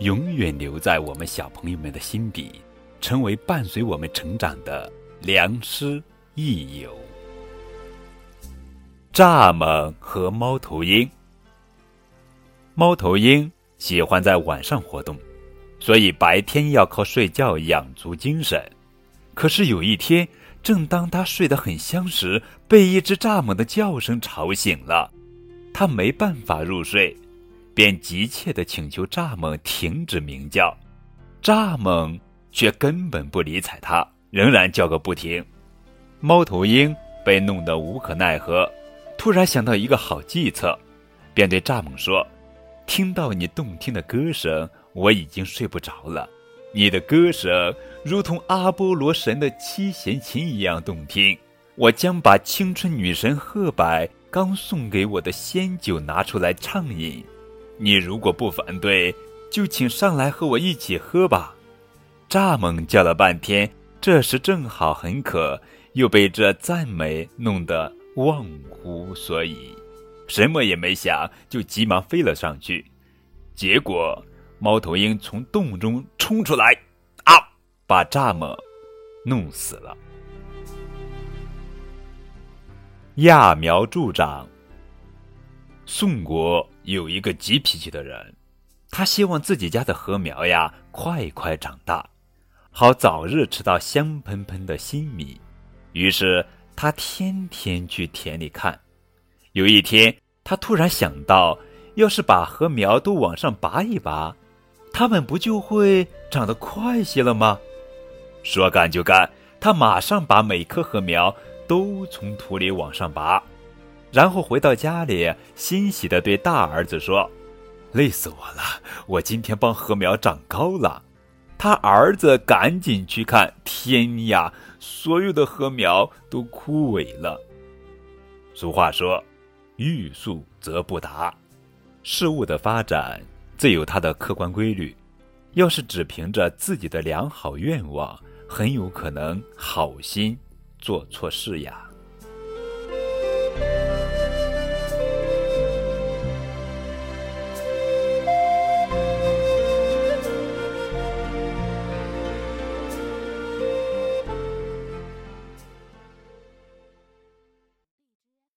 永远留在我们小朋友们的心底，成为伴随我们成长的良师益友。蚱蜢和猫头鹰。猫头鹰喜欢在晚上活动，所以白天要靠睡觉养足精神。可是有一天，正当他睡得很香时，被一只蚱蜢的叫声吵醒了，他没办法入睡。便急切地请求蚱蜢停止鸣叫，蚱蜢却根本不理睬他，仍然叫个不停。猫头鹰被弄得无可奈何，突然想到一个好计策，便对蚱蜢说：“听到你动听的歌声，我已经睡不着了。你的歌声如同阿波罗神的七弦琴一样动听，我将把青春女神赫柏刚送给我的仙酒拿出来畅饮。”你如果不反对，就请上来和我一起喝吧。蚱蜢叫了半天，这时正好很渴，又被这赞美弄得忘乎所以，什么也没想，就急忙飞了上去。结果，猫头鹰从洞中冲出来，啊，把蚱蜢弄死了。揠苗助长。宋国有一个急脾气的人，他希望自己家的禾苗呀快快长大，好早日吃到香喷喷的新米。于是他天天去田里看。有一天，他突然想到，要是把禾苗都往上拔一拔，它们不就会长得快些了吗？说干就干，他马上把每棵禾苗都从土里往上拔。然后回到家里，欣喜地对大儿子说：“累死我了！我今天帮禾苗长高了。”他儿子赶紧去看，天呀，所有的禾苗都枯萎了。俗话说：“欲速则不达。”事物的发展自有它的客观规律，要是只凭着自己的良好愿望，很有可能好心做错事呀。